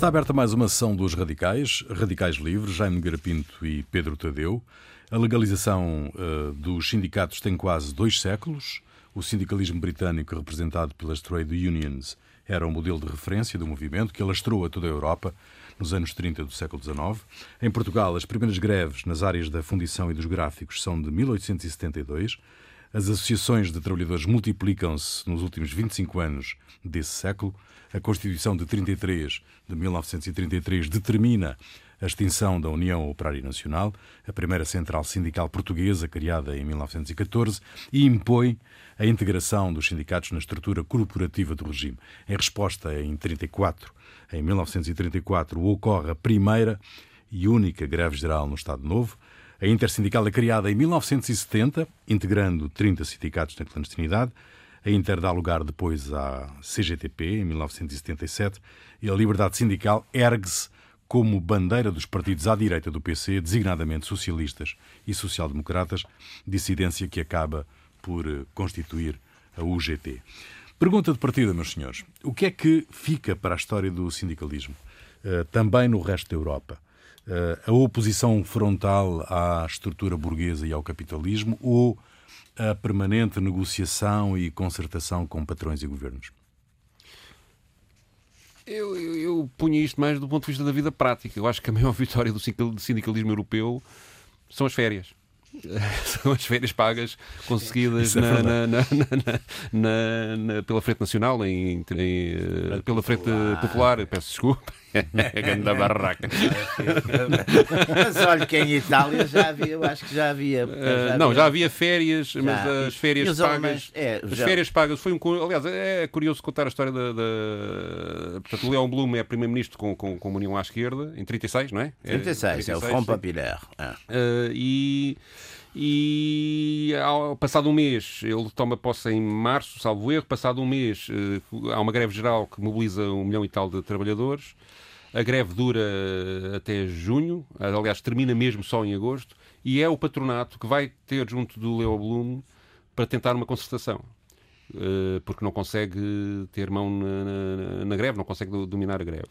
Está aberta mais uma sessão dos radicais, Radicais Livres, Jaime Garapinto e Pedro Tadeu. A legalização uh, dos sindicatos tem quase dois séculos. O sindicalismo britânico, representado pelas trade unions, era o modelo de referência do movimento que alastrou a toda a Europa nos anos 30 do século XIX. Em Portugal, as primeiras greves nas áreas da fundição e dos gráficos são de 1872. As associações de trabalhadores multiplicam-se nos últimos 25 anos desse século. A Constituição de 33, de 1933, determina a extinção da União Operária Nacional, a primeira central sindical portuguesa criada em 1914, e impõe a integração dos sindicatos na estrutura corporativa do regime. Em resposta, em 34, em 1934, ocorre a primeira e única greve geral no Estado Novo. A Intersindical é criada em 1970, integrando 30 sindicatos na clandestinidade. A Inter dá lugar depois à CGTP, em 1977, e a liberdade sindical ergue-se como bandeira dos partidos à direita do PC, designadamente socialistas e social-democratas, dissidência que acaba por eh, constituir a UGT. Pergunta de partida, meus senhores: o que é que fica para a história do sindicalismo, uh, também no resto da Europa? Uh, a oposição frontal à estrutura burguesa e ao capitalismo ou a permanente negociação e concertação com patrões e governos? Eu, eu, eu punha isto mais do ponto de vista da vida prática. Eu acho que a maior vitória do sindicalismo europeu são as férias. são as férias pagas conseguidas é na, na, na, pela Frente Nacional, em, em, eh, pela Frente Popular. Peço desculpa. É grande barraca. mas olha que em Itália já havia, eu acho que já havia. Já uh, havia... Não, já havia férias, já. mas as férias pagas. É, as férias pagas foi um. Aliás, é curioso contar a história da. da... Portanto, Leão Blum é primeiro-ministro com, com, com União à esquerda, em 36, não é? 36, é, 36, é o Front Populaire. Ah. Uh, e e ao, passado um mês, ele toma posse em março, salvo erro, passado um mês uh, há uma greve geral que mobiliza um milhão e tal de trabalhadores. A greve dura até junho, aliás, termina mesmo só em agosto, e é o patronato que vai ter junto do Leo Blum para tentar uma concertação. Uh, porque não consegue ter mão na, na, na greve, não consegue dominar a greve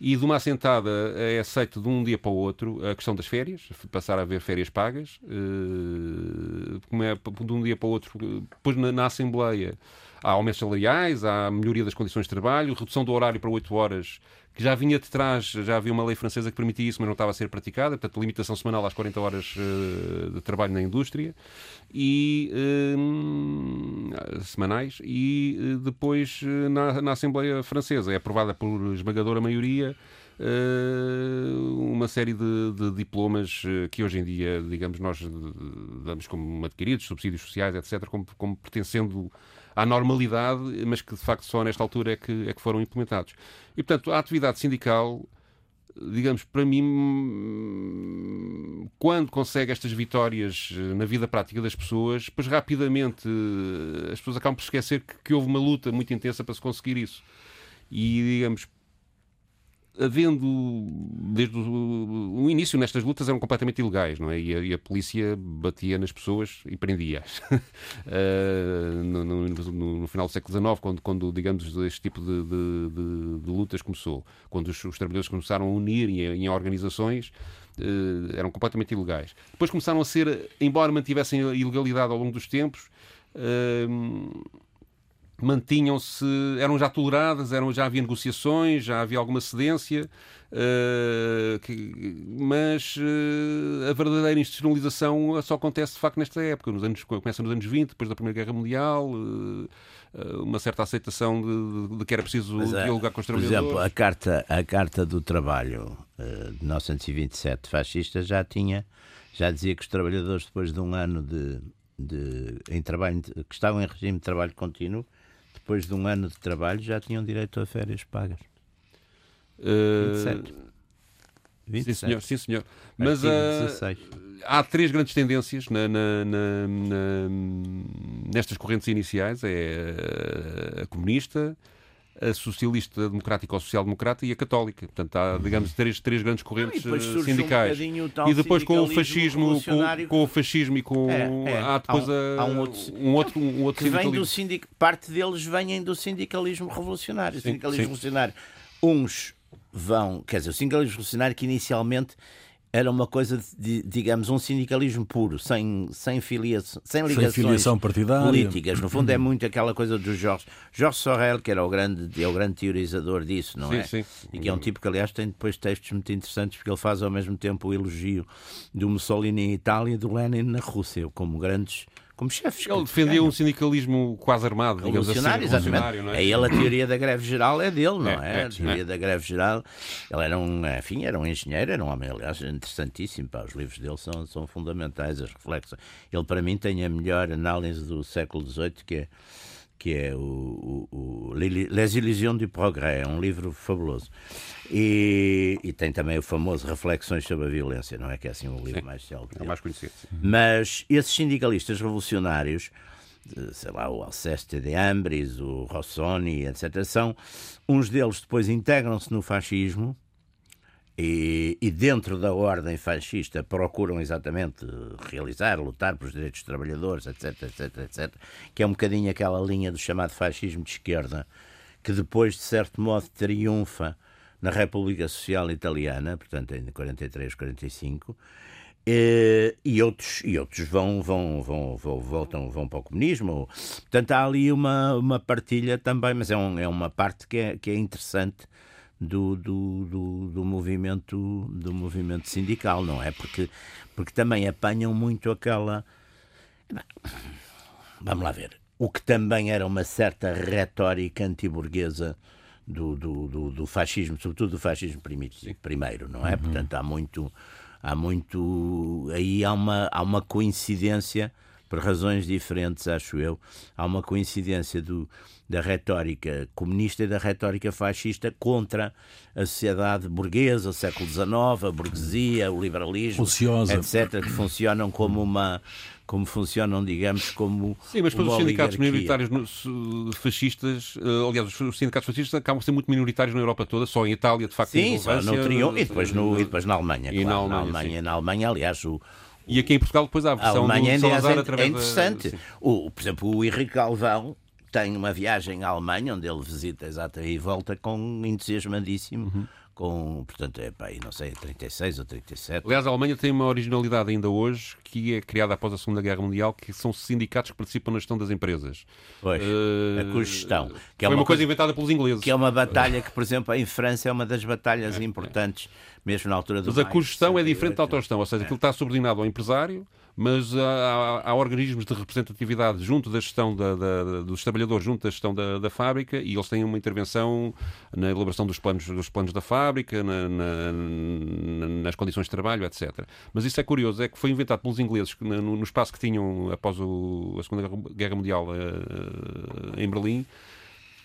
e de uma assentada é aceito de um dia para o outro a questão das férias, passar a haver férias pagas, eh, como é de um dia para o outro, depois na, na Assembleia há aumentos salariais, há melhoria das condições de trabalho, redução do horário para 8 horas, que já vinha de trás, já havia uma lei francesa que permitia isso, mas não estava a ser praticada, portanto, limitação semanal às 40 horas uh, de trabalho na indústria, e uh, semanais, e uh, depois na, na, Assembleia Francesa é aprovada por esmagadora maioria uma série de, de, diplomas que hoje em dia, digamos, nós damos como adquiridos, subsídios sociais, etc., como, como pertencendo à normalidade, mas que de facto só nesta altura é que, é que foram implementados. E portanto, a atividade sindical, digamos, para mim, quando consegue estas vitórias na vida prática das pessoas, pois rapidamente as pessoas acabam por esquecer que, que houve uma luta muito intensa para se conseguir isso. E, digamos, havendo desde o, o, início nestas lutas eram completamente ilegais, não é? E a, e a polícia batia nas pessoas e prendia-as. uh, no, no, no, final do século XIX, quando, quando digamos, este tipo de, de, de, de lutas começou, quando os, os, trabalhadores começaram a unir em, em organizações, uh, eram completamente ilegais. Depois começaram a ser, embora mantivessem a ilegalidade ao longo dos tempos, uh, mantinham-se, eram já toleradas, eram, já havia negociações, já havia alguma cedência, uh, que, mas uh, a verdadeira institucionalização só acontece de facto nesta época, nos anos, começa nos anos 20, depois da Primeira Guerra Mundial, uh, uma certa aceitação de, de, de, que era preciso mas, dialogar com os trabalhadores. Por exemplo, a Carta, a carta do Trabalho de 1927 fascista já tinha, já dizia que os trabalhadores depois de um ano de, de em trabalho, que estavam em regime de trabalho contínuo, depois de um ano de trabalho, já tinham direito a férias pagas. Uh... 27. 27. Sim, senhor. Sim, senhor. Mas uh, há três grandes tendências na, na, na, nestas correntes iniciais: é a comunista, a socialista democrática ou social-democrata e a católica. Portanto, há, digamos, três, três grandes correntes e sindicais. Um e depois com o fascismo, com, com, o fascismo e com é, é. há depois há, a, há um outro, um outro, um outro que vem do sindic... parte deles vêm do sindicalismo revolucionário. Sim, sindicalismo sim. revolucionário. Uns vão, quer dizer, o sindicalismo revolucionário que inicialmente era uma coisa de, digamos, um sindicalismo puro, sem, sem, filiação, sem ligações sem filiação partidária. políticas. No fundo, é muito aquela coisa do Jorge, Jorge Sorel, que era o grande, é o grande teorizador disso, não Sim, é? sim. E que é um tipo que, aliás, tem depois textos muito interessantes, porque ele faz ao mesmo tempo o elogio do Mussolini em Itália e do Lenin na Rússia, como grandes, como chefes. Ele defendia um sindicalismo quase armado, digamos assim. Revolucionário, exatamente. não É ele a teoria da greve geral é dele, não É, é? é, a teoria é. da greve geral. Ele era um, enfim, era um engenheiro, era um homem, aliás, interessantíssimo. Pá, os livros dele são, são fundamentais, as reflexões. Ele, para mim, tem a melhor análise do século XVIII, que é que é o, o, o Les Illusions du Progrès, é um livro fabuloso. E, e tem também o famoso Reflexões sobre a Violência, não é? Que é assim o livro mais célebre. É o mais conhecido. sim. Mas esses sindicalistas revolucionários, sei lá, o Alceste de Ambris, o Rossoni, etc., são, uns deles depois integram-se no fascismo e, e dentro da ordem fascista procuram exatamente realizar, lutar pelos direitos dos trabalhadores, etc, etc, etc, que é um bocadinho aquela linha do chamado fascismo de esquerda, que depois, de certo modo, triunfa na República Social Italiana, portanto em 43, 45, eh, e outros, e outros vão, vão, vão, vão, voltam, vão para o comunismo. Portanto, há ali uma, uma partilha também, mas é, um, é uma parte que é, que é interessante do, do, do, do movimento, do movimento sindical, não é? Porque, porque também apanham muito aquela. Vamos lá ver. O que também era uma certa retórica antiburguesa do, do, do, do fascismo, sobretudo do fascismo primeiro, não é? Portanto, há muito. Há muito. Aí há uma, há uma coincidência, por razões diferentes, acho eu, há uma coincidência do, da retórica comunista e da retórica fascista contra a sociedade burguesa, o século XIX, a burguesia, o liberalismo, Ociosa. etc., que funcionam como uma. Como funcionam, digamos, como. Sim, mas depois os sindicatos minoritários fascistas, eh, aliás, os- os sindicatos fascistas acabam por ser muito minoritários na Europa toda, só em Itália, de facto, Sim, só no relevância, triunfo, eh, e depois, no, e depois na Alemanha. E na claro, na Alemanha, Alemanha, na Alemanha, aliás, o, E aqui em Portugal depois há a A versão Alemanha do é, Salazar é através da- interessante. sim. O, por exemplo, o Henrique Galvão tem uma viagem à Alemanha, onde ele visita exato e volta com entusiasmadíssimo. Uhum. Com, portanto, é pá, aí não sei, 36 ou 37. Aliás, a Alemanha tem uma originalidade ainda hoje, que é criada após a Segunda Guerra Mundial, que são sindicatos que participam na gestão das empresas. Pois, Eh, a cogestão. Que é uma uma coisa inventada pelos ingleses. Que é uma batalha que, por exemplo, em França é uma das batalhas importantes, mesmo na altura do. Mas a cogestão é diferente da 68. autogestão, ou seja, aquilo está subordinado ao empresário, mas há, há- organismos de representatividade junto da gestão da- da- dos trabalhadores, junto da gestão da, da fábrica, e eles têm uma intervenção na elaboração dos planos, dos planos da fábrica, na- na- na- nas condições de trabalho, etc. Mas isso é curioso, é que foi inventado pelos ingleses no, no espaço que tinham após o- a Segunda Guerra- Guerra Mundial eh, em Berlim,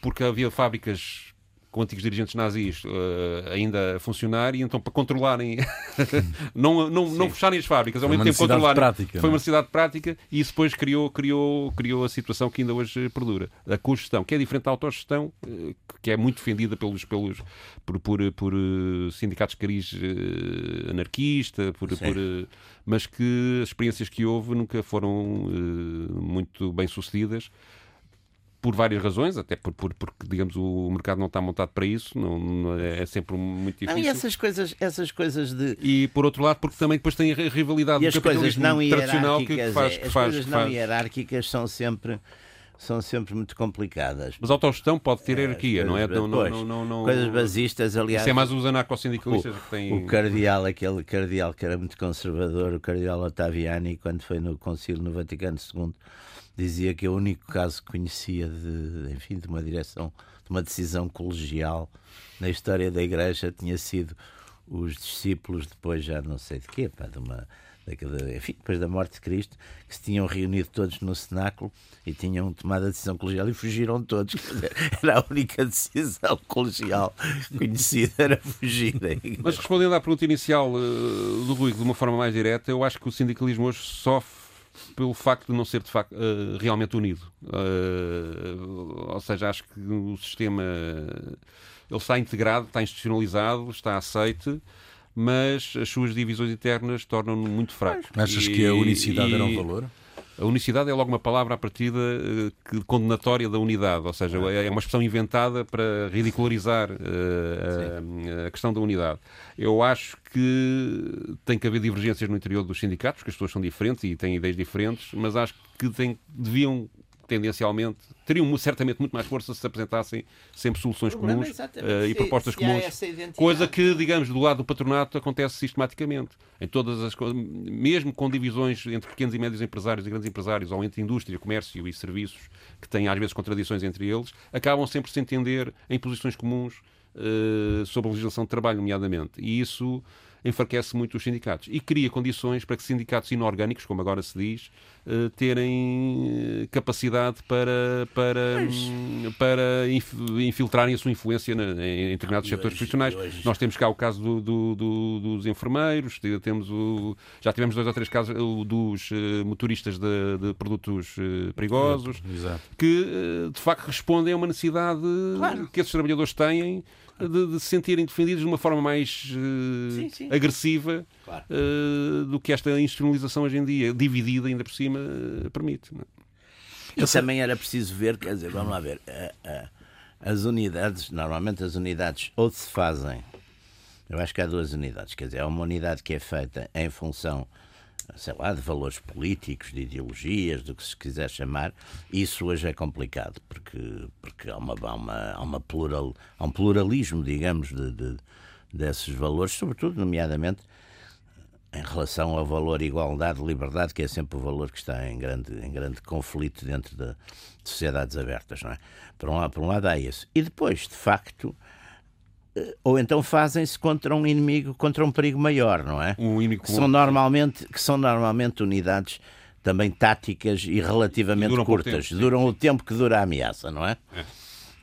porque havia fábricas com antigos dirigentes nazis eh, ainda a funcionar e então para controlarem não, não, não fecharem as fábricas ao mesmo uma tempo controlarem. prática, foi não é? uma necessidade prática e isso depois criou, criou, criou a situação que ainda hoje perdura. A cogestão, que é diferente da autogestão eh, que é muito defendida pelos, pelos, por, por, por eh, sindicatos de cariz anarquista por, por, mas que as experiências que houve nunca foram muito bem sucedidas por várias razões, até por, por- porque, digamos, o mercado não está montado para isso, não, não- é sempre muito Não, difícil. e essas coisas, essas coisas de. E, por outro lado, porque também depois tem a rivalidade E do capitalismo não tradicional que, faz... é, Que as faz, coisas que não faz. hierárquicas são sempre, são sempre muito complicadas. Mas a autogestão pode ter hierarquia, não é? Não, não, não, não, não- Coisas basistas, aliás. Isso é mais os anarcossindicalistas que têm... O cardeal, aquele cardeal que era muito conservador, o cardeal Ottaviani, quando foi no concílio no Vaticano II, dizia que o único caso que conhecia de, enfim, de uma direção, de uma decisão colegial na história da Igreja tinha sido os discípulos depois já não sei de quê, pá, de uma daquela- enfim, depois da morte de Cristo, que se tinham reunido todos no cenáculo e tinham tomado a decisão colegial e fugiram todos. Era a única decisão colegial conhecida, era fugir. Mas respondendo à pergunta inicial eh, do Rui de uma forma mais direta, eu acho que o sindicalismo hoje sofre pelo facto de não ser de facto eh, realmente unido. Eh, ou seja, acho que o sistema ele está integrado, está institucionalizado, está aceite, mas as suas divisões internas tornam-no muito fraco. Achas E- que a unicidade era um e- valor? A unicidade é logo uma palavra à partida uh, que, condenatória da unidade, ou seja, é, é uma expressão inventada para ridicularizar uh, a, a, questão da unidade. Eu acho que tem que haver divergências no interior dos sindicatos, porque as pessoas são diferentes e têm ideias diferentes, mas acho que tem, deviam tendencialmente, teriam certamente muito mais força se apresentassem sempre soluções comuns uh, e propostas comuns. Coisa que, digamos, do lado do patronato acontece sistematicamente. Em todas as coisas, mesmo com divisões entre pequenos e médios empresários e grandes empresários, ou entre indústria, comércio e serviços, que têm às vezes contradições entre eles, acabam sempre se entender em posições comuns uh, sobre a legislação de trabalho, nomeadamente. E isso enfraquece muito os sindicatos e cria condições para que sindicatos inorgânicos, como agora se diz, uh, terem eh, capacidade para, para, para infiltrarem a sua influência em, determinados hoje, setores profissionais. Hoje... Nós temos cá o caso do, do, do, dos enfermeiros, temos o, já tivemos dois ou três casos dos uh, motoristas de, de produtos perigosos, Exato. que de facto respondem a uma necessidade claro. que esses trabalhadores têm de, de se sentirem defendidos de uma forma mais uh, sim, sim. agressiva claro. uh, do que esta institucionalização hoje em dia, dividida ainda por cima, uh, permite. Não é? E também era preciso ver, quer dizer, vamos lá ver, as unidades, normalmente as unidades ou se fazem, eu acho que há duas unidades, quer dizer, há uma unidade que é feita em função sei lá, de valores políticos, de ideologias, do que se quiser chamar, isso hoje é complicado, porque, porque há, uma, há, uma, há, uma plural, há um pluralismo, digamos, de, de, desses valores, sobretudo, nomeadamente, em relação ao valor igualdade, liberdade, que é sempre o valor que está em grande, em grande conflito dentro de, de sociedades abertas, não é? Por um, por um lado há isso. E depois, de facto, ou então fazem-se contra um inimigo, contra um perigo maior, não é? Um inimigo que são normalmente que são normalmente unidades também táticas e relativamente e curtas. Tempo, duram o tempo que dura a ameaça, não é? é.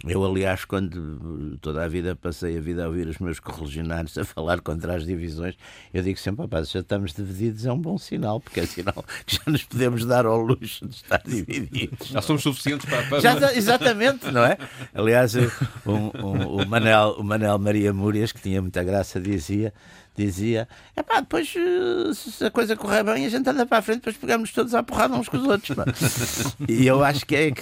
Eu, aliás, quando toda a vida passei a vida a ouvir os meus correligionários a falar contra as divisões, eu digo sempre, rapaz, já estamos divididos, é um bom sinal, porque é sinal que já nos podemos dar ao luxo de estar divididos. Já somos suficientes para... para... Já, exatamente, não é? Aliás, um, um, o, Manel, o Manel Maria Múrias, que tinha muita graça, dizia dizia: é pá, depois eh, se a coisa correr bem, a gente anda para a frente, depois pegamos todos à porrada uns com os outros. Pá. e eu acho que é,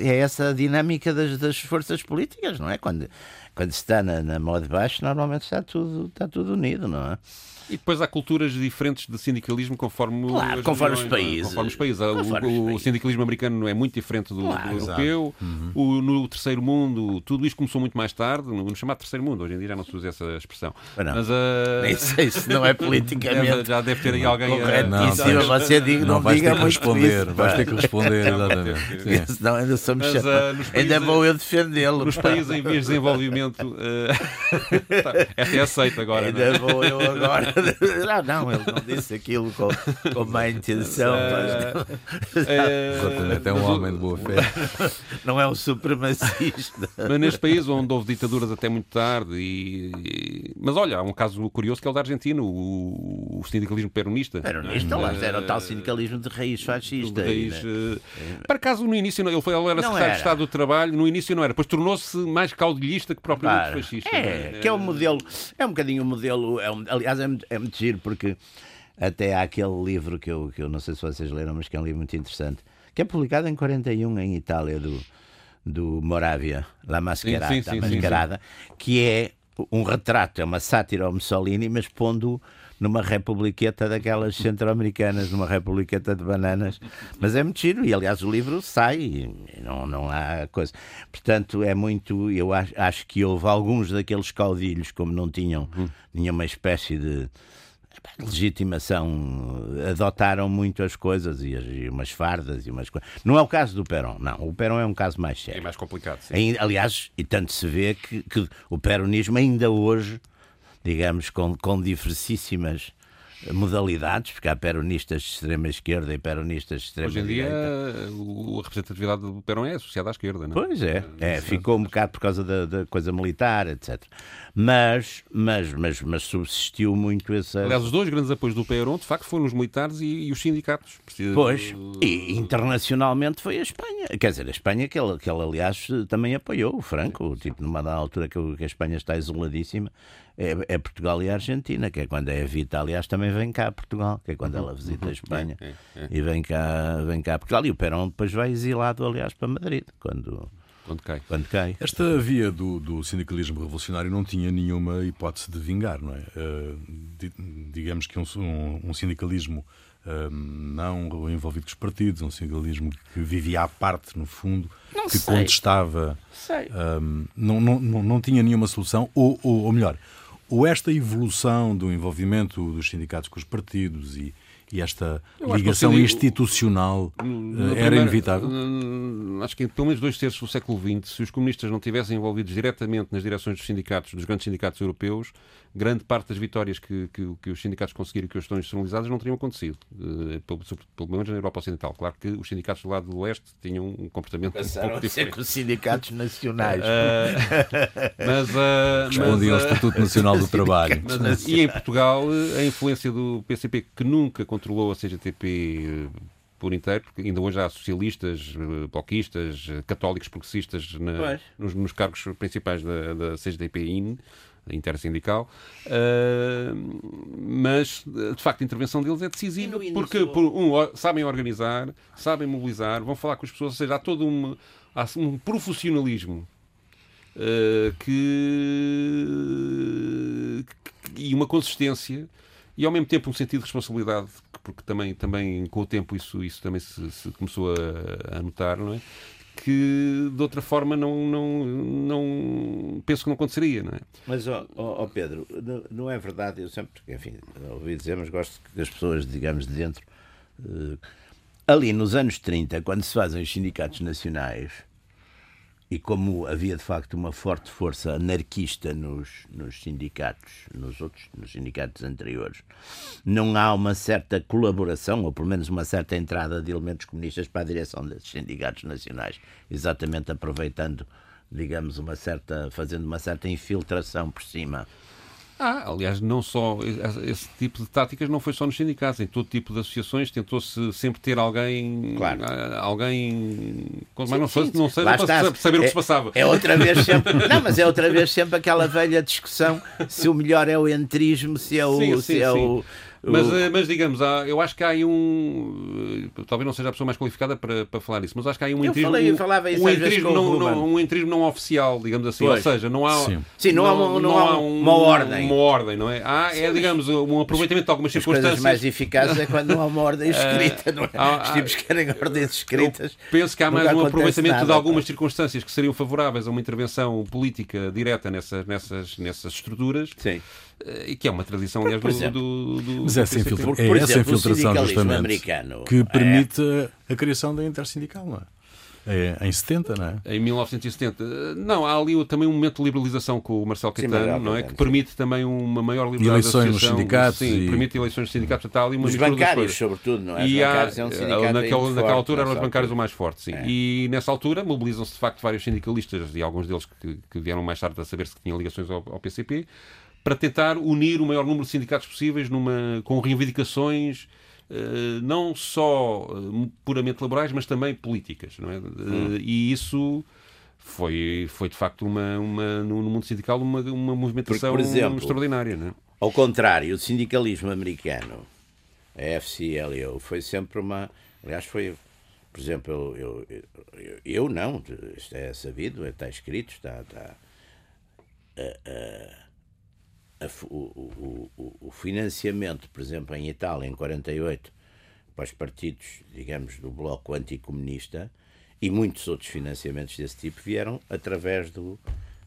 é essa a dinâmica das, das forças políticas, não é? Quando, quando se está na, na mão de baixo, normalmente está tudo, está tudo unido, não é? E depois há culturas diferentes de sindicalismo conforme, claro, conforme os países. Conforme os países. Conforme o, os países. o, sindicalismo americano é muito diferente do, claro, do europeu. Uhum. O, no terceiro mundo, tudo isto começou muito mais tarde, no, no, chamado terceiro mundo. Hoje em dia já não se usa essa expressão. Não, Mas, uh... Nem sei se não é politicamente. já deve ter aí alguém. Corretíssimo, não, você diga, não, não diga responder. Isso, vais ter que responder, exatamente. Senão ainda somos Mas, uh, Ainda vou eu defendê-lo. Nos países em vias de desenvolvimento, uh... esta é aceita agora. Ainda não? vou eu agora ah, não, ele não disse aquilo com, com má intenção. Mas, é, é um homem de boa fé. Não é um supremacista. Mas neste país onde houve ditaduras até muito tarde, e... mas olha, há um caso curioso que é o da Argentina, o, o sindicalismo peronista. Peronista, lá era o tal sindicalismo de raiz fascista. De raiz, né? Para acaso, no início, ele, foi, ele era não secretário era. de Estado do Trabalho, no início não era, depois tornou-se mais caudilhista que propriamente claro. fascista. É, é, que é um modelo, é um bocadinho um modelo, é um, aliás, é, é muito giro porque até há aquele livro que eu, que eu não sei se vocês leram, mas que é um livro muito interessante, que é publicado em 41 em Itália, do, do Moravia, La Mascherata, sim, sim, sim, Mascarada, que é um retrato, é uma sátira ao Mussolini, mas pondo numa republiqueta daquelas centro-americanas, numa republiqueta de bananas. Mas é muito giro, e aliás o livro sai, e não, não há coisa. Portanto, é muito. Eu acho, acho que houve alguns daqueles caudilhos, como não tinham hum. nenhuma espécie de legitimação, adotaram muito as coisas e, e, umas fardas e umas coisas. Não é o caso do Perón, não. O Perón é um caso mais sério. É mais complicado. Sim. Aliás, e tanto se vê que, que o peronismo ainda hoje digamos, com, com diversíssimas modalidades, porque há peronistas de extrema esquerda e peronistas de extrema Hoje em dia, a representatividade do Perón é associada à esquerda, não é? Pois é, é ficou um bocado por causa da, da, coisa militar, etc. Mas, mas, mas, mas subsistiu muito essa. Aliás, os dois grandes apoios do Perón, de facto, foram os militares e, e os sindicatos. Pois, e internacionalmente foi a Espanha. Quer dizer, a Espanha, que ele, que ele aliás também apoiou o Franco, tipo, numa altura que a Espanha está isoladíssima é, é, Portugal e a Argentina, que é quando a Evita, aliás, também vem cá a Portugal, que é quando ela visita a Espanha é, é, é. e vem cá, vem cá a Portugal. E o Perón depois vai exilado, aliás, para Madrid, quando, quando cai. Quando cai. Esta via do, do, sindicalismo revolucionário não tinha nenhuma hipótese de vingar, não é? Uh, digamos que um, um, um sindicalismo uh, não envolvido com os partidos, um sindicalismo que vivia à parte, no fundo, não que sei. contestava. Sei. Uh, não, não, não, não tinha nenhuma solução, ou, ou, ou melhor, ou esta evolução do envolvimento dos sindicatos com os partidos e e esta ligação seria, institucional eh, era inevitável? Acho que em pelo menos dois terços do século XX, se os comunistas não tivessem envolvidos diretamente nas direções dos sindicatos, dos grandes sindicatos europeus, grande parte das vitórias que, que, que os sindicatos conseguiram e que hoje estão institucionalizadas não teriam acontecido, uh, pelo, pelo menos na Europa Ocidental. Claro que os sindicatos do lado do Oeste tinham um comportamento Passaram um pouco diferente. com os sindicatos nacionais. Uh, mas, uh, Respondiam ao Estatuto Nacional do Trabalho. Mas, e em Portugal, a influência do PCP, que nunca controlou a CGTP por inteiro, porque ainda hoje há socialistas, bloquistas, católicos progressistas na, nos, nos, cargos principais da, da CGTP-IN, intersindical, uh, mas de facto a intervenção deles é decisiva porque por, um, sabem organizar, sabem mobilizar, vão falar com as pessoas, ou seja, há todo um, há um profissionalismo uh, que, e uma consistência e ao mesmo tempo um sentido de responsabilidade porque também, também com o tempo isso, isso também se, se começou a, a notar, não é? que de outra forma não, não, não penso que não aconteceria, não é? Mas, ó Pedro, não, é verdade, eu sempre, enfim, ouvi dizer, mas gosto que as pessoas, digamos, de dentro, uh, ali nos anos 30, quando se fazem os sindicatos nacionais, e como havia de facto uma forte força anarquista nos, nos sindicatos, nos outros nos sindicatos anteriores, não há uma certa colaboração, ou pelo menos uma certa entrada de elementos comunistas para a direção desses sindicatos nacionais, exatamente aproveitando, digamos, uma certa, fazendo uma certa infiltração por cima ah, aliás, não só esse tipo de táticas não foi só nos sindicatos, em todo tipo de associações tentou-se sempre ter alguém, claro. Ah, alguém, mas não, sim, não seja para saber é, o que se passava. É outra vez sempre, não, mas é outra vez sempre aquela velha discussão se o melhor é o entrismo, se é o, sim, se é o mas, eh, mas digamos, há, eu acho que há aí um. Eh, talvez não seja a pessoa mais qualificada para, para falar isso, mas acho que há aí um eu entrismo. Falei, eu falava isso um, entrismo não, não, um entrismo não oficial, digamos assim. Pois. Ou seja, não há. Sim, Sim não, não, há, uma, não há um, uma ordem. Uma ordem, não é? Há, é, digamos, um aproveitamento de algumas circunstâncias. As mais eficazes é quando não há uma ordem escrita, não é? Há, Os tipos querem ordens escritas. penso que há mais um aproveitamento nada, de algumas circunstâncias que seriam favoráveis a uma intervenção política direta nessas, nessas, nessas estruturas. Sim e que é uma tradição, aliás, do, exemplo, do, do, Mas é essa, infiltra é essa infiltração, justamente, americano, que permite é... a criação da intersindical, não é? É, em 70, não é? Em 1970. Não, há ali também um momento de liberalização com o Marcelo Caetano, sim, não é? Que permite também uma maior liberdade eleições nos sindicatos. Sim, e... permite eleições nos sindicatos. Está ali uma Os bancários, sobretudo, não é? E há, é um naquela, naquela altura eram os bancários o mais forte, sim. É. E nessa altura mobilizam-se de facto vários sindicalistas e alguns deles que, que vieram mais tarde a saber-se que tinham ligações ao, ao PCP para tentar unir o maior número de sindicatos possíveis numa, com reivindicações uh, não só uh, puramente laborais, mas também políticas. Não é? Hum. Uh, e isso foi, foi de facto uma, uma, no mundo sindical uma, uma movimentação por, por exemplo, extraordinária. Não é? Ao contrário, o sindicalismo americano, a FCLO, foi sempre uma. Aliás, foi. Por exemplo, eu, eu, eu, eu não, isto é sabido, está escrito, está. está a, o, o, o, financiamento, por exemplo, em Itália, em 48, para os partidos, digamos, do bloco anticomunista, e muitos outros financiamentos desse tipo vieram através do,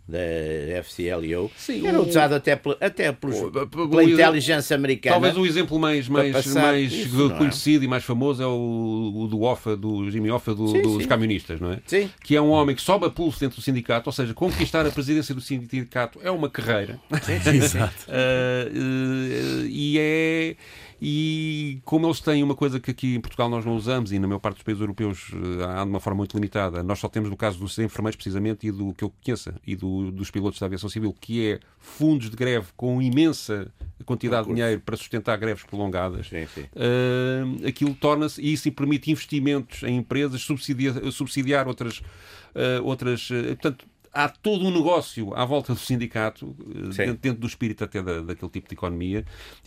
da FCLO, Sim, era usado até, pela, até pelos, o, pela inteligência americana. Talvez o exemplo mais, mais, mais isso, é? conhecido é? e mais famoso é o, o do Offa, do Jimmy Offa, do, sim, dos sim. camionistas, não é? Sim. Que é um homem que sobe a pulso dentro do sindicato, ou seja, conquistar a presidência do sindicato é uma carreira. Sim, Exato. uh, uh, e é e como eles têm uma coisa que aqui em Portugal nós não usamos e na maior parte dos países europeus eh, há de uma forma muito limitada, nós só temos no caso dos enfermeiros precisamente e do que eu conheça e do, dos pilotos da aviação civil, que é fundos de greve com imensa quantidade de dinheiro para sustentar greves prolongadas. Sim, sim. Uh, aquilo torna-se, e isso permite investimentos em empresas, subsidiar, subsidiar outras, uh, outras uh, portanto, há todo um negócio à volta do sindicato, dentro, dentro, do espírito até da, daquele tipo de economia,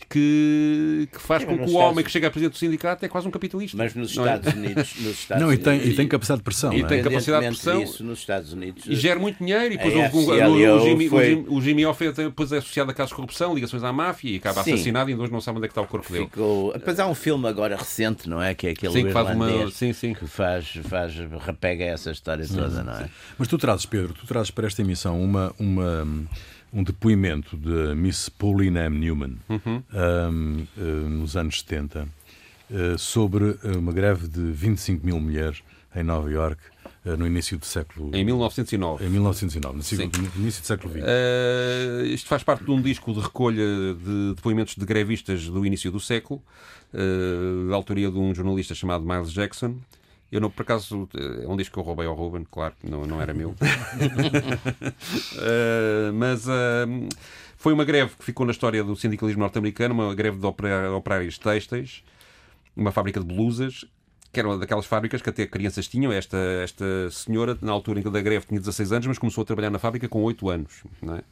que, que faz Sim, com que o homem que chega a presidente do sindicato é quase um capitalista. Mas nos Estados é? Unidos. Nos Estados não, e tem, e tem capacidade de pressão. E é? tem capacidade de pressão. Isso, nos Estados Unidos. E gera muito dinheiro. E depois o, Jimmy, foi... o Jimmy Hoffa depois é associado a casos de corrupção, ligações à máfia e acaba Sim. assassinado e ainda hoje não sabe onde é que está o corpo dele. Ficou... Depois há um filme agora recente, não é? Que é aquele sim, que faz uma... sim, sim. que faz, faz, repega essa história toda, não é? Mas tu trazes, Pedro, tu trazes para esta emissão uma, uma, um depoimento de Miss Pauline M. Newman uhum. um, uh, nos anos 70 uh, sobre uma greve de 25 mil mulheres em Nova York uh, no início do século... Em 1909. Em 1909, no, início do século XX. Uh, isto faz parte de um disco de recolha de depoimentos de grevistas do início do século, uh, da autoria de um jornalista chamado Miles Jackson, eu, não, por acaso, é um disco que eu roubei ao Ruben, claro, não, não era meu. uh, mas uh, foi uma greve que ficou na história do sindicalismo norte-americano, uma greve de operários têxteis, uma fábrica de blusas, que era uma daquelas fábricas que até crianças tinham. Esta, esta senhora, na altura em que da greve, tinha 16 anos, mas começou a trabalhar na fábrica com 8 anos. Não é?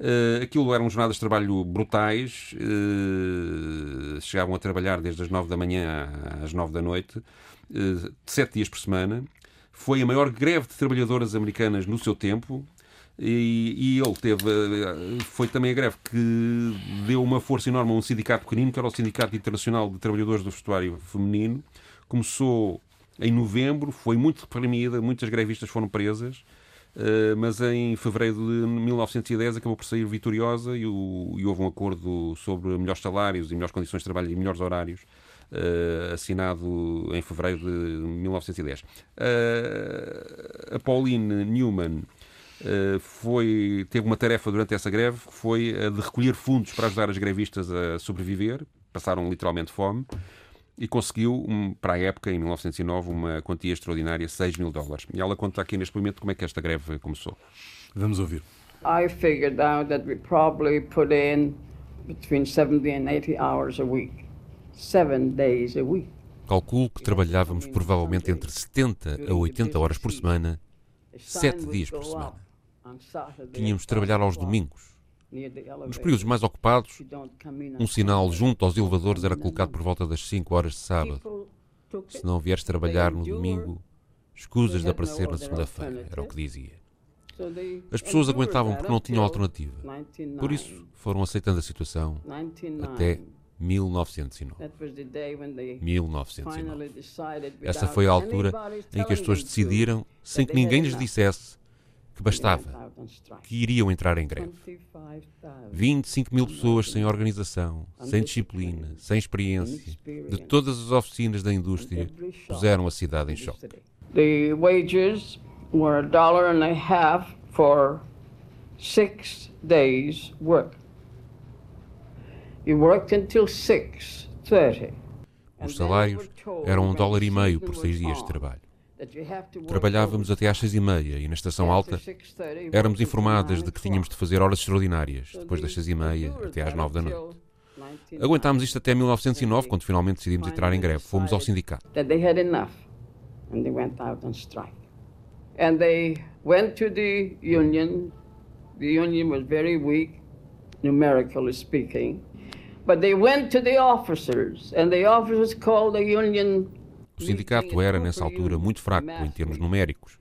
Uh, aquilo eram jornadas de trabalho brutais, uh, chegavam a trabalhar desde as 9 da manhã às 9 da noite, uh, sete dias por semana. Foi a maior greve de trabalhadoras americanas no seu tempo. E, e ele teve. Foi também a greve que deu uma força enorme a um sindicato pequenino, que era o Sindicato Internacional de Trabalhadores do Vestuário Feminino. Começou em novembro, foi muito reprimida, muitas grevistas foram presas. Uh, mas em fevereiro de 1910 acabou por sair vitoriosa e, o, e, houve um acordo sobre melhores salários e melhores condições de trabalho e melhores horários uh, assinado em fevereiro de 1910. Uh, eh, a Pauline Newman foi, teve uma tarefa durante essa greve que foi a de recolher fundos para ajudar as grevistas a sobreviver, passaram literalmente fome e conseguiu, um, para a época, em 1909, uma quantia extraordinária, 6 mil dólares. E ela conta aqui neste momento como é que esta greve começou. Vamos ouvir. I figured out that we probably put in between 70 and 80 hours a week. Seven days a week. Calculo que trabalhávamos provavelmente entre 70 a 80 horas por semana, 7 dias por semana. Tínhamos de trabalhar aos domingos. Nos períodos mais ocupados, um sinal junto aos elevadores era colocado por volta das 5 horas de sábado. Se não vieres trabalhar no domingo, escusas de aparecer na segunda-feira, era o que dizia. As pessoas aguentavam porque não tinham alternativa. Por isso, foram aceitando a situação até 1909. 1909. Essa foi a altura em que as pessoas decidiram, sem que ninguém lhes dissesse, que bastava, que iriam entrar em greve. 25 mil pessoas sem organização, sem disciplina, sem experiência, de todas as oficinas da indústria, puseram a cidade em choque. The wages were a dollar and a half for six days work. You worked until 6:30. Os salários eram um dólar e meio por seis dias de trabalho. Trabalhávamos até às seis e meia e na estação alta éramos informadas de que tínhamos de fazer horas extraordinárias, depois das seis e meia até às nove da noite. Aguentámos isto até 1909, quando finalmente decidimos entrar em greve. Fomos ao sindicato. And they went to the union. The union was very weak, numerically speaking. But they went to the officers, and the officers called the union o sindicato era, nessa altura, muito fraco em termos numéricos,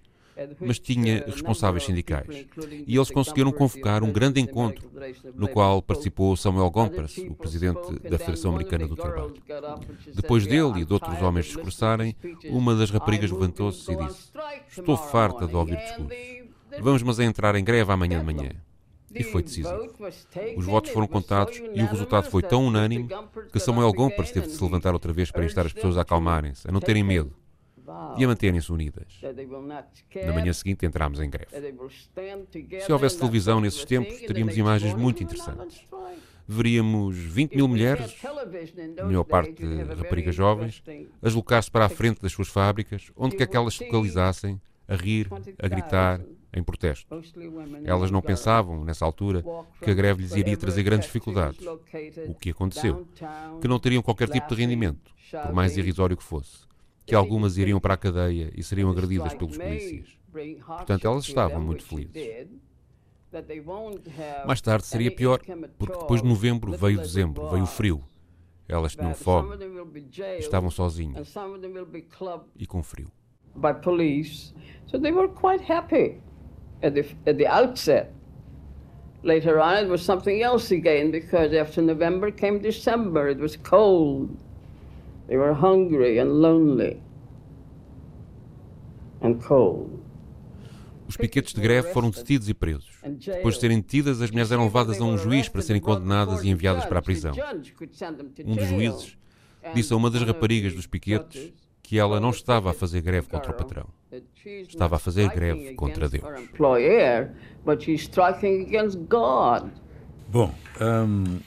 mas tinha responsáveis sindicais. E eles conseguiram convocar um grande encontro, no qual participou Samuel Gompers, o presidente da Federação Americana do Trabalho. Depois dele e de outros homens discursarem, uma das raparigas levantou-se e disse: Estou farta de ouvir discursos. Vamos, mas a entrar em greve amanhã de manhã. E foi decisivo. Os votos foram contados e o resultado foi tão unânime que Samuel Gompers teve de se levantar outra vez para instar as pessoas a acalmarem-se, a não terem medo e a manterem-se unidas. Na manhã seguinte entrámos em greve. Se houvesse televisão nesses tempos, teríamos imagens muito interessantes. Veríamos 20 mil mulheres, a maior parte raparigas jovens, a deslocar-se para a frente das suas fábricas, onde quer que elas se localizassem, a rir, a gritar, em protesto. Elas não pensavam, nessa altura, que a greve lhes iria trazer grandes dificuldades. O que aconteceu? Que não teriam qualquer tipo de rendimento, por mais irrisório que fosse. Que algumas iriam para a cadeia e seriam agredidas pelos polícias. Portanto, elas estavam muito felizes. Mais tarde seria pior, porque depois de novembro veio dezembro, veio o frio. Elas tinham fome, estavam sozinhas e com frio. By police, so they were quite happy at the, at the outset. Later on, it was something else again because after November came December. It was cold. They were hungry and lonely and cold. Os piquetes de greve foram detidos e presos. Depois de serem detidas, as mulheres eram levadas a um juiz para serem condenadas e enviadas para a prisão. Um dos juízes disse a uma das raparigas dos piquetes que ela não estava a fazer greve contra o patrão. Estava a fazer greve contra Deus. Bom, um,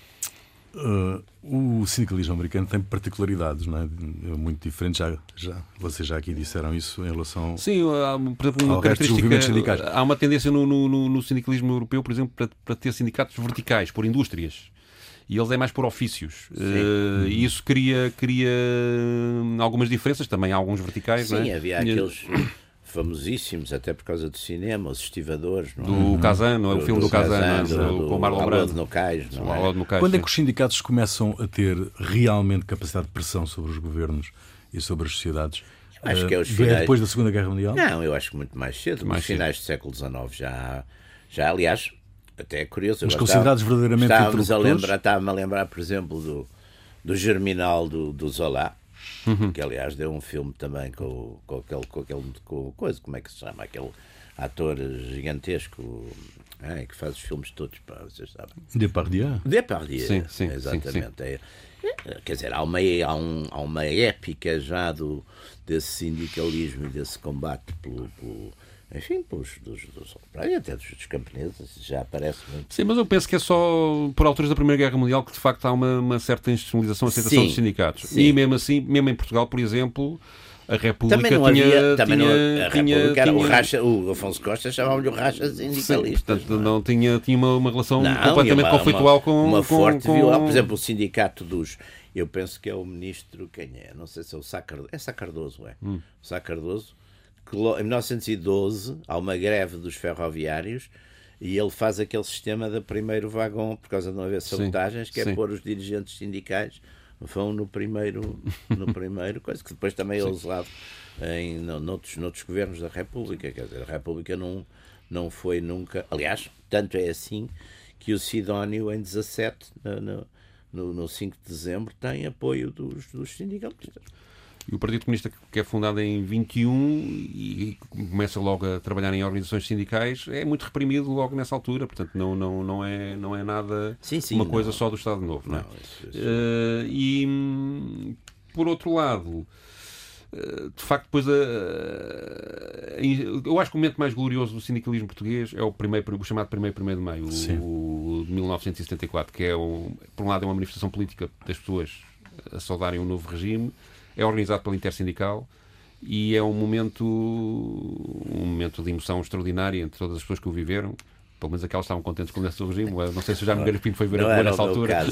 uh, o sindicalismo americano tem particularidades não é? muito diferentes. Já, já, vocês já aqui disseram isso em relação. Sim, há, por exemplo, uma característica. Há uma tendência no, no, no, sindicalismo europeu, por exemplo, para, para ter sindicatos verticais, por indústrias e eles é mais por ofícios. Uh, e isso cria, cria algumas diferenças, também há alguns verticais. Sim, é? havia aqueles famosíssimos, até por causa do cinema, os estivadores. Não é? Do Kazan, não é? o filme do, do Kazan, do, com Marlon Brando. No cais, não é? no cais, Quando é que os sindicatos começam a ter realmente capacidade de pressão sobre os governos e sobre as sociedades? Acho que é os uh, finais... depois da Segunda Guerra Mundial? Não, eu acho que muito mais cedo. Mais finais do século XIX já, já aliás, até é curioso. Mas considerados verdadeiramente estávamos a lembrar, Estava-me a lembrar, por exemplo, do, do Germinal do, do Zola, uhum. que aliás deu um filme também com, com aquele, com aquele com coisa, como é que se chama? Aquele ator gigantesco é, que faz os filmes todos, pá, vocês sabem. Depardieu? Depardieu, sim, sim, exatamente. Sim, sim. É, quer dizer, há uma, há, um, há uma épica já do, desse sindicalismo e desse combate pelo, pelo enfim, dos, dos e até dos, dos camponeses, já aparece muito. Sim, mas eu penso que é só por alturas da Primeira Guerra Mundial que de facto há uma, uma certa institucionalização, aceitação sim, dos sindicatos. Sim. E mesmo assim, mesmo em Portugal, por exemplo, a República também não tinha, havia, também tinha, não, a tinha, República era tinha, o, racha, o Afonso Costa chamava-lhe o racha sindicalista. Portanto, não, não, tinha, tinha uma, uma relação não, completamente uma, conflitual uma, com. Uma forte com. Por exemplo, o sindicato dos. Eu penso que é o ministro, quem é? Não sei se é o Sá Cardoso. É Sá Cardoso, é. Hum. O Sá Cardoso em 1912 há uma greve dos ferroviários e ele faz aquele sistema do primeiro vagão, por causa de não haver sabotagens, que é pôr os dirigentes sindicais vão no primeiro, no primeiro coisa, que depois também é usado em, noutros, noutros governos da República. Quer dizer, a República não, não foi nunca. Aliás, tanto é assim que o Sidónio, em 17, no, no, no 5 de dezembro, tem apoio dos, dos sindicalistas. E o Partido Comunista, que é fundado em 21 e começa logo a trabalhar em organizações sindicais, é muito reprimido logo nessa altura. Portanto, não, não, não, é, não é nada sim, sim, uma não. coisa só do Estado Novo. Não, é? isso, isso. Uh, e, por outro lado, eh, de facto, depois a, eu acho que o momento mais glorioso do sindicalismo português é o, primeiro, o chamado 1 1 de Maio, o, o, de 1974, que é, um, por um lado, é uma manifestação política das pessoas a saudarem o um novo regime é organizado pela Intersindical e é um momento, um momento de emoção extraordinária entre todas as pessoas que o viveram. Pelo menos aquelas estavam contentes com o seu regime. Não sei se o Jaime Garapinho foi ver não a rua nessa altura.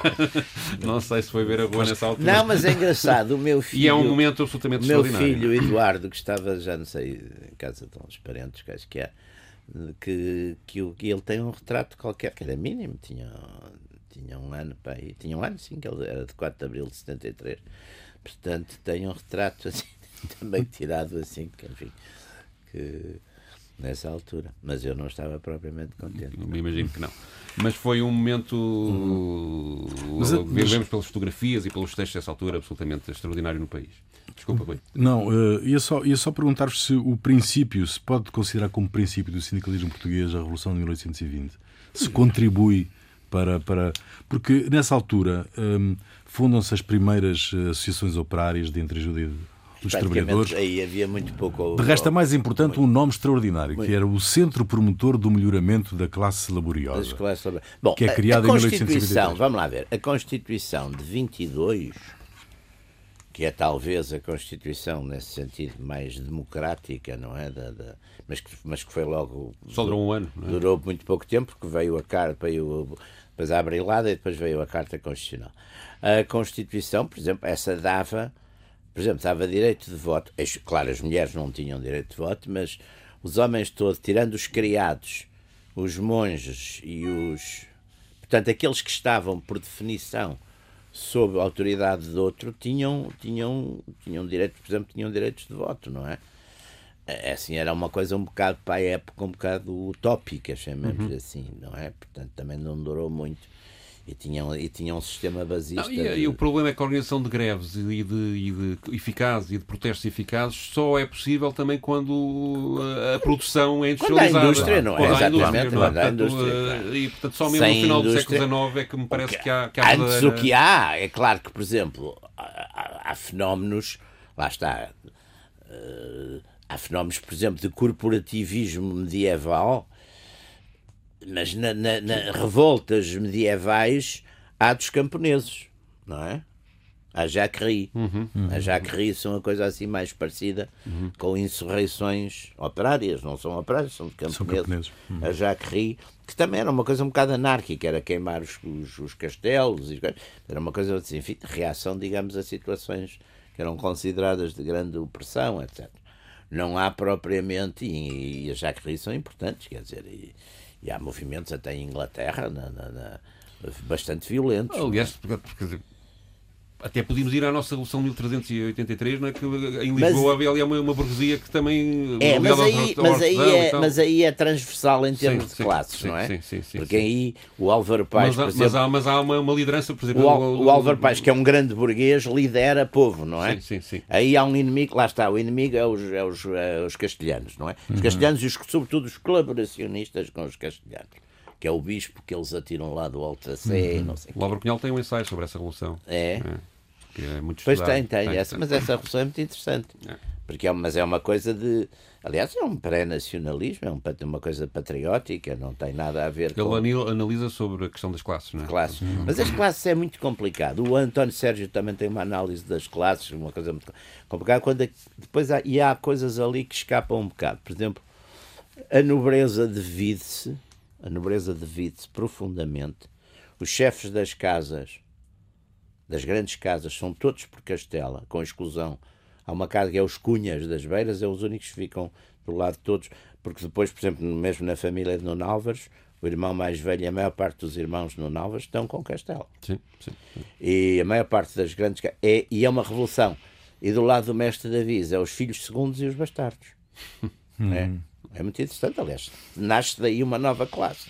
não sei se foi ver a rua nessa altura. Não, mas é engraçado. O meu filho. E é um momento absolutamente meu extraordinário. Meu filho, Eduardo, que estava, já não sei, em casa de uns parentes, que acho que é, que, que, ele tem um retrato qualquer, que era mínimo, tinha, tinha um ano, pai, tinha um ano, sim, que ele era de 4 de abril de 73 Portanto, tem um retrato assim, também tirado assim, que, enfim, que nessa altura. Mas eu não estava propriamente contente. Me imagino que não. Mas foi um momento. Uhum. Mas, vemos mas... pelas fotografias e pelos textos dessa altura absolutamente extraordinário no país. Desculpa, Rui. Não, uh, ia só, ia só perguntar-vos se o princípio, se pode considerar como princípio do sindicalismo português a Revolução de 1820. Se contribui para. para porque nessa altura. Um, fundam-se as primeiras eh, associações operárias de entreajuda dos trabalhadores. Aí havia muito pouco. De resto, é mais importante um nome extraordinário, muito. que era o Centro Promotor do Melhoramento da Classe Laboriosa. Classe... Bom, que é criado a, a em 1853. Vamos lá ver. A Constituição de 22, que é talvez a Constituição nesse sentido mais democrática, não é? Da, da... Mas, que, mas que foi logo. Só durou um ano. É? Durou muito pouco tempo, porque veio a carta, veio depois a abrilhada e depois veio a Carta Constitucional. A Constituição, por exemplo, essa dava por exemplo, estava direito de voto. Claro, as mulheres não tinham direito de voto, mas os homens todos, tirando os criados, os monges e os. Portanto, aqueles que estavam, por definição, sob a autoridade de outro, tinham, tinham, tinham direito, por exemplo, tinham direitos de voto, não é? É assim, era uma coisa um bocado para a época, um bocado utópica, chamemos assim, não é? Portanto, também não durou muito. E tinham, e tinham um sistema basista. Não, e, de- e o problema é que a organização de greves e de, e de eficazes e de protestos eficazes só é possível também quando uh, a produção é Quando industrializada. indústria, não é? Quando Exatamente, indústria, não é? quando há Portanto, indústria, uh, claro. E portanto só mesmo Sem no final indústria- do século XIX é que me parece que há, que há Antes verdadeira- o que há, é claro que, por exemplo, há, há- há fenómenos, lá está, eh, há fenómenos, por exemplo, de corporativismo medieval, mas na, na- na revoltas medievais há dos camponeses, não é? A Jacquerie. A Jacquerie são uma coisa assim mais parecida com insurreições operárias, não são operárias, são de camponeses. camponeses. A Jacquerie, que também era uma coisa um bocado anárquica, era queimar os, os, os castelos, e era uma coisa assim, enfim, de reação, digamos, a situações que eram consideradas de grande opressão, etc. Não há propriamente, e, e as Jacquerie são importantes, quer dizer, e, e há movimentos até em Inglaterra na- na- na- bastante violentos. Aliás, porque- dizer, até podíamos ir à nossa Revolução de 1383, não é? que em Mas- Lisboa havia ali uma, uma burguesia que também. É, mas ligada ao- aí, ao mas, aí é, mas aí é transversal em Sim, termos de sim, classes, sim, não é? sim, sim, sim, Porque sim. aí o Álvaro Paes, Mas há, mas, há, mas há uma, uma liderança, por exemplo. o, Al- do- o Álvaro Paes, que é um grande burguês, lidera povo, não é? Sim, sim, sim. Aí há um inimigo, lá está, o inimigo é os, é os, é os castelhanos, não é? Uhum. Os castelhanos e os, sobretudo os colaboracionistas com os castelhanos, que é o bispo que eles atiram lá do Alto da Sé, Uhum. não sei o O quê. Álvaro Cunhal tem um ensaio sobre essa revolução. É. Que é muito Pois estudado. tem, tem, essa, mas essa revolução é muito interessante. É. Porque é, mas é uma coisa de. Aliás, é um pré-nacionalismo, é um uma coisa patriótica, não tem nada a ver Ele com anil- analisa sobre a questão das classes, não é? classes. Mas as classes é muito complicado. O António Sérgio também tem uma análise das classes, uma coisa muito complicada. Quando é- depois há, e há coisas ali que escapam um bocado. Por exemplo, a nobreza divide-se, a nobreza divide-se profundamente. Os chefes das casas, das grandes casas, são todos por Castela, com exclusão. Há uma casa que é os Cunhas das Beiras, é os únicos que ficam do lado de todos, porque depois, por exemplo, mesmo na família de Nuno Álvares, o irmão mais velho e a maior parte dos irmãos de Nuno Álvares estão com Castela. Sim, sim. sim. E a maior parte das grandes. ca- É, e é uma revolução. E do lado do mestre Davis é os filhos segundos e os bastardos. É, é muito interessante, aliás. Nasce daí uma nova classe.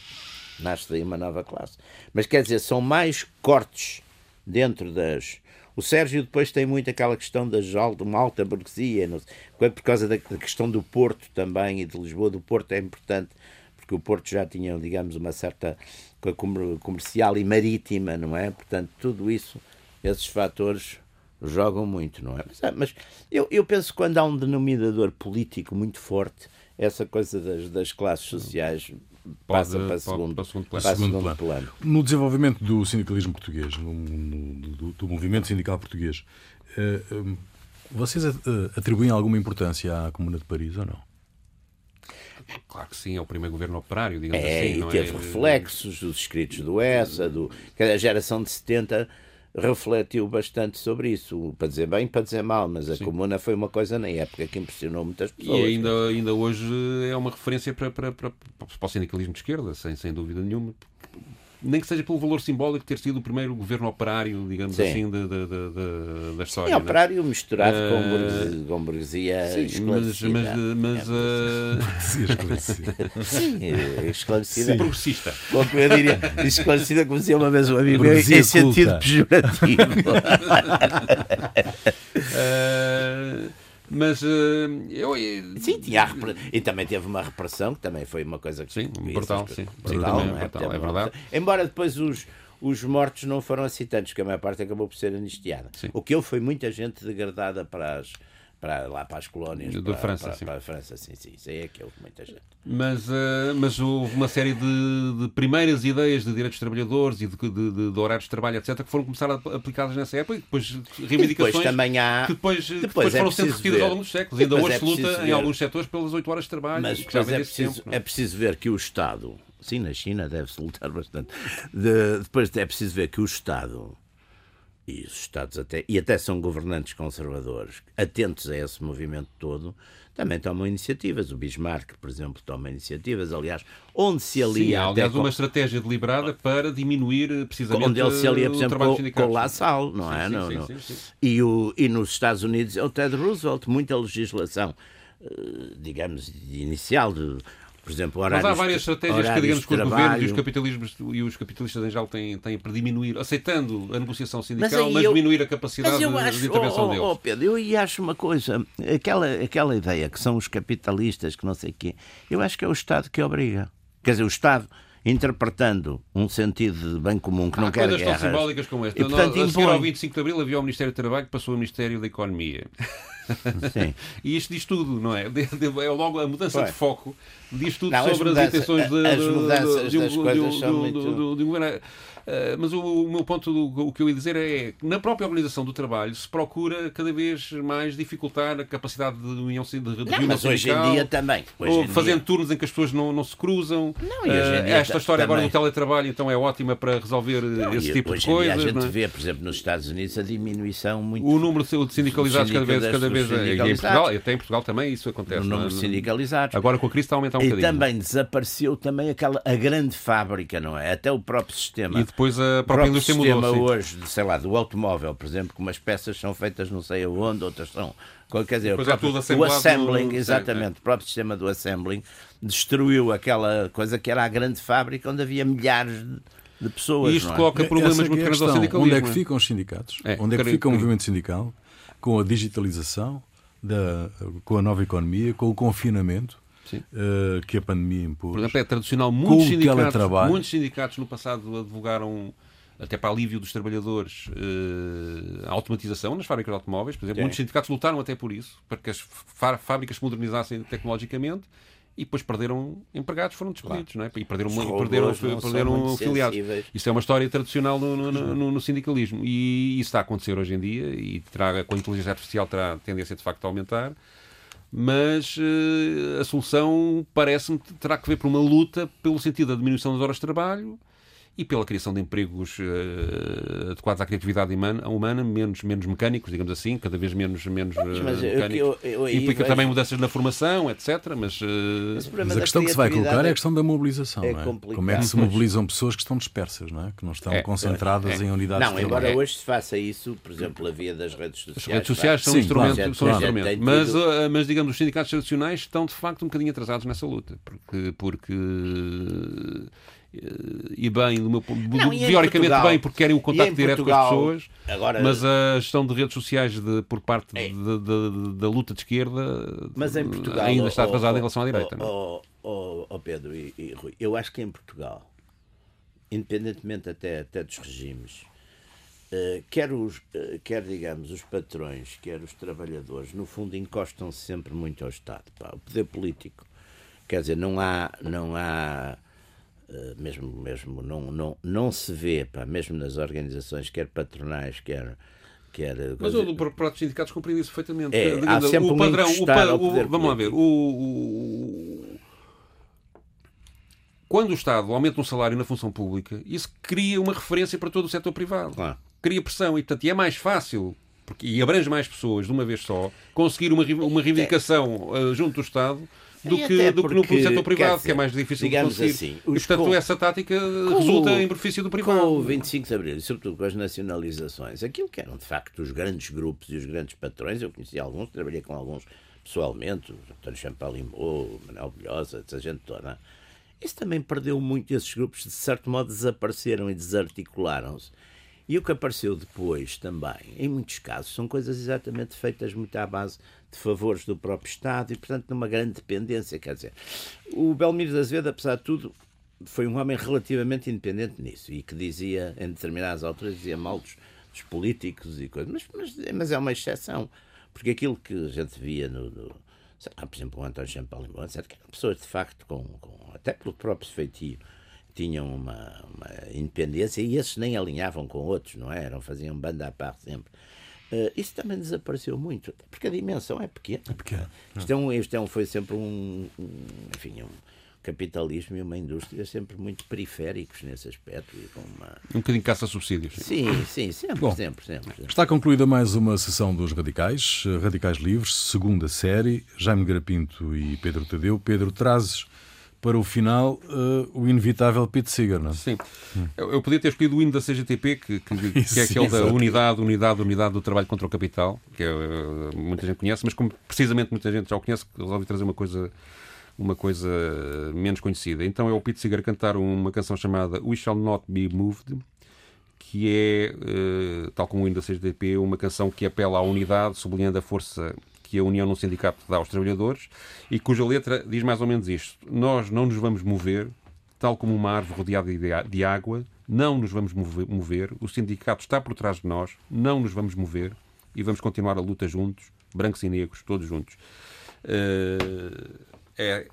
Nasce daí uma nova classe. Mas quer dizer, são mais cortes dentro das. O Sérgio depois tem muito aquela questão da uma alta burguesia, não por causa da, questão do Porto também e de Lisboa. Do Porto é importante porque o Porto já tinha, digamos, uma certa comercial e marítima, não é? Portanto, tudo isso, esses fatores jogam muito, não é? Mas, ah, mas eu, eu penso que quando há um denominador político muito forte, essa coisa das, das classes sociais passa Pode- para, segundo, para segundo plano. para Segundo plano. plano. No desenvolvimento do sindicalismo português, no- no- do, do movimento sindical português, eh, eh, vocês eh, atribuem alguma importância à Comuna de Paris ou não? Claro que sim, é o primeiro governo operário, digamos É, assim. e não teve é? reflexos dos escritos do Essa, do, a geração de 70 refletiu bastante sobre isso, para dizer bem, para dizer mal, mas a comuna foi uma coisa na época que impressionou muitas E pessoas. ainda, ainda hoje é uma referência para, para, para, para o sindicalismo de esquerda, sem, sem dúvida nenhuma. Nem que seja pelo valor simbólico de ter sido o primeiro governo operário, digamos Sim. assim, da, da, da, da- da história. É não é? operário misturado com Eh, burguesia, com burguesia Sim, mas, esclarecida. mas, mas uh, Se esclarecer. Sim, eh, esclarecida. progressista. Como eu diria, esclarecida, como dizia uma vez um amigo meu, em sentido pejorativo. Uh, mas uh, eu. Sim, tinha repre- e também teve uma repressão, que também foi uma coisa que. Sim, brutal, sim. Brutal, é brutal, Teve é uma verdade. Embora depois os, os mortos não foram assim tantos, que a maior parte acabou por ser anistiada. Sim. O que houve foi muita gente degradada para as. Para, lá para as colónias para, França, para, sim. para a França, sim, sim, isso aí é que houve muita gente. Mas, uh, mas houve uma série de, de primeiras ideias de direitos dos trabalhadores e de, de, de- horários de trabalho, etc., que foram começar a aplicadas nessa época e depois reivindicações depois também há- que depois, que depois depois é foram sendo repetidas ver. ao longo dos séculos. Ainda Mas hoje é se luta preciso em ver. alguns setores pelas 8 horas de trabalho, Mas, que já mas é, preciso, tempo. é? preciso ver que o Estado, sim, na China deve-se lutar bastante, De- depois é preciso ver que o Estado e os Estados até, e até são governantes conservadores, atentos a esse movimento todo, também tomam iniciativas. O Bismarck, por exemplo, toma iniciativas. Aliás, onde se alia. Sim, aliás, uma estratégia deliberada para diminuir eh, precisamente onde ele se alia, por exemplo, com, com o La Salle, não é? Sim, não, sim, não. Sim, e, o, e nos Estados Unidos é o Ted Roosevelt, muita legislação, eh, digamos, inicial de por exemplo, horários, Mas há várias estratégias que, digamos, que os governos e os, capitalismos, e os capitalistas em geral têm, têm para diminuir, aceitando a negociação sindical, mas, mas eu, diminuir a capacidade de, acho, de, intervenção oh, deles. Oh, Pedro, eu acho uma coisa, aquela, aquela ideia que são os capitalistas, que não sei o quê, eu acho que é o Estado que obriga. Quer dizer, o Estado interpretando um sentido de bem comum que Há não quer coisas guerras. tão simbólicas como esta. E, portanto, a seguir ao 25 de Abril havia o Ministério do Trabalho que passou ao Ministério da Economia. Sim. e isto diz tudo, não é? É logo a mudança de foco diz tudo não, sobre as, mudanças, as intenções de, as mudanças de, de, das de, coisas são muito... de um governo. Uh, mas o, o, meu ponto, do, o que eu ia dizer é que na própria organização do trabalho se procura cada vez mais dificultar a capacidade de união de, de não, mas hoje em dia também. Hoje fazendo dia. turnos em que as pessoas não, não se cruzam. Não, uh, esta história também. agora do teletrabalho então é ótima para resolver não, esse tipo de coisas. a gente é? vê, por exemplo, nos Estados Unidos a diminuição muito. O número de sindicalizados cada vez, cada vez é, em Portugal, até em Portugal também isso acontece. O número de sindicalizados. Agora com a crise está a aumentar um e bocadinho. E também desapareceu também aquela a grande fábrica, não é? Até o próprio sistema. E depois a própria indústria mudou. O sistema hoje, sei lá, do automóvel, por exemplo, que umas peças são feitas não sei aonde, outras são. Quer dizer, o, próprio, o assembling, no... exatamente, o próprio sistema do assembling destruiu aquela coisa que era a grande fábrica onde havia milhares de de pessoas. E isto é? coloca problemas é muito grandes ao sindicalismo. Onde é que ficam os sindicatos? É, onde é que fica o movimento sindical? Com a digitalização, da, com a nova economia, com o confinamento. Uh, que a pandemia impôs. Por exemplo, é tradicional. Muitos sindicatos, muitos sindicatos no passado advogaram até para alívio dos trabalhadores, uh, a automatização nas fábricas de automóveis. Por exemplo, muitos sindicatos lutaram até por isso, para que as fábricas se modernizassem tecnologicamente e depois perderam empregados, foram despedidos, claro. não é? E perderam, perderam, perderam filiados. Isso é uma história tradicional no, no, no, no, sindicalismo. E isso está a acontecer hoje em dia e terá, com a inteligência artificial terá tendência de facto a aumentar. Mas uh, a solução parece-me terá que ver por uma luta pelo sentido da diminuição das horas de trabalho, e pela criação de empregos uh, adequados à criatividade humana, menos, menos mecânicos, digamos assim, cada vez menos, menos uh, mecânicos. Eu, eu, eu, e implica também mudanças na formação, etc. Mas, uh... mas a questão que se vai colocar é a questão da mobilização. É, não é? Como é que se mobilizam pessoas que estão dispersas, não é? que não estão é, concentradas é, em unidades Não, embora hoje se faça isso, por exemplo, a via das redes sociais. As redes sociais são um instrumento, claro, são claro. instrumento. Mas, mas, digamos, os sindicatos tradicionais estão de facto um bocadinho atrasados nessa luta, porque, porque e bem, do meu, não, teoricamente Portugal, bem, porque querem o contacto direto Portugal, com as pessoas, agora, mas a gestão de redes sociais de, por parte é, de, de, da luta de esquerda mas em Portugal, ainda está atrasada em relação à direita. Oh, oh, oh, Pedro e, e, Rui, eu acho que em Portugal, independentemente até, até dos regimes, uh, quer, os, uh, quer, digamos, os patrões, quer os trabalhadores, no fundo encostam-se sempre muito ao Estado. Pá. O poder político, quer dizer, não há. Não há mesmo, mesmo não, não, não se vê, pá, mesmo nas organizações, quer patronais, quer. quer Mas o próprios sindicatos compreende isso perfeitamente. É, há sempre o padrão. O, pa, o, vamos lá ver. O, quando o Estado aumenta um salário na função pública, isso cria uma referência para todo o setor privado. Claro. Cria pressão e, portanto, e é mais fácil porque, e abrange mais pessoas de uma vez só, conseguir uma, uma reivindicação uh, junto do Estado do que, do que no setor privado, dizer, que é mais difícil de conseguir. Assim, e, portanto, com, essa tática resulta em benefício do privado. Com o 25 de Abril, e sobretudo com as nacionalizações, aquilo que eram de facto os grandes grupos e os grandes patrões, eu conheci alguns, trabalhei com alguns pessoalmente, o António Champalimau, o Manuel Bilhosa, essa gente toda. Isso também perdeu muito, esses grupos de certo modo desapareceram e desarticularam-se. E o que apareceu depois também, em muitos casos, são coisas exatamente feitas muito à base de favores do próprio Estado e, portanto, numa grande dependência. Quer dizer, o Belmiro de Azevedo, apesar de tudo, foi um homem relativamente independente nisso e que dizia, em determinadas alturas, dizia mal dos, dos políticos e coisas, mas, mas, mas, é uma exceção, porque aquilo que a gente via no. no lá, por exemplo, o António Champalimau, etc., que eram pessoas de facto com, com até pelo próprio feitio tinham uma, uma, independência e esses nem alinhavam com outros, não é? Eram, faziam banda à parte sempre. Uh, isso também desapareceu muito, porque a dimensão é pequena. É pequena. Isto, é um, isto é um, foi sempre um, um enfim, um, capitalismo e uma indústria sempre muito periféricos nesse aspecto. E com uma... Um bocadinho caça-subsídios. Sim, sim, sempre, Bom, sempre, sempre, sempre. Está concluída mais uma sessão dos Radicais, eh, Radicais Livres, segunda série. Jaime Garapinto e Pedro Tadeu. Pedro, trazes para o final uh, o inevitável Pete Seeger, não é? Sim. Eu, eu, podia ter escolhido o hino da CGTP, que, que, que é aquele da unidade, unidade, unidade do trabalho contra o capital, que é, uh, muita gente conhece, mas como precisamente muita gente já o conhece, resolvi trazer uma coisa uma coisa menos conhecida. Então é o Pete Seeger cantar uma canção chamada We Shall Not Be Moved, que é, uh, tal como o hino da CGTP, uma canção que apela à unidade, sublinhando a força que a União no Sindicato dá aos trabalhadores e cuja letra diz mais ou menos isto: Nós não nos vamos mover, tal como uma árvore rodeada de- água, não nos vamos move- mover, o sindicato está por trás de nós, não nos vamos mover e vamos continuar a luta juntos, brancos e negros, todos juntos. Uh, é,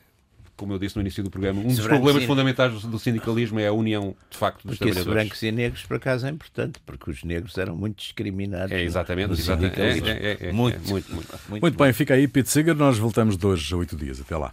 como eu disse no início do programa, um dos problemas fundamentais do, sindicalismo é a união, de facto, dos Porque trabalhadores. brancos e negros, por acaso, é importante, porque os negros eram muito discriminados. É, no- exatamente. no exatamente. É, sindicalismo. é, é, é, muito, é, muito, muito. Muito bem, fica aí Pete Seeger. Nós voltamos de hoje a oito dias. Até lá.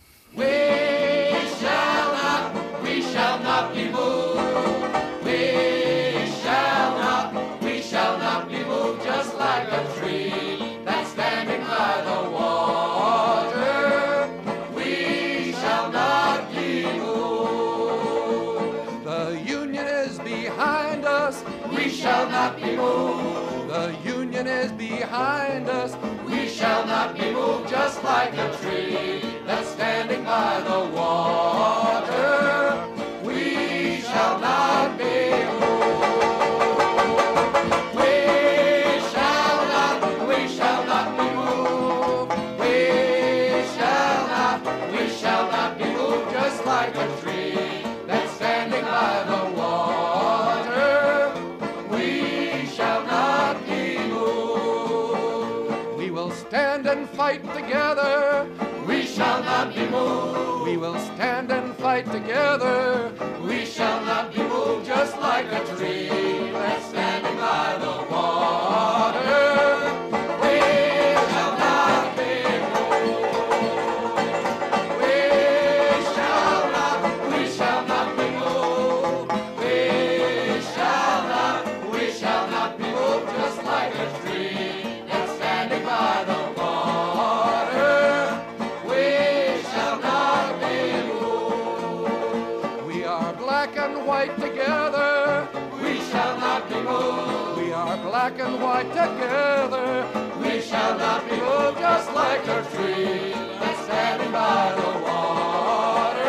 Not be moved just like a tree that's standing by the water. And fight together. We shall not be moved. We will stand and fight together. We shall not be moved just like a tree that's standing together, we shall not be moved. We are black and white together, we shall not be moved. Just like a tree that's standing by the water.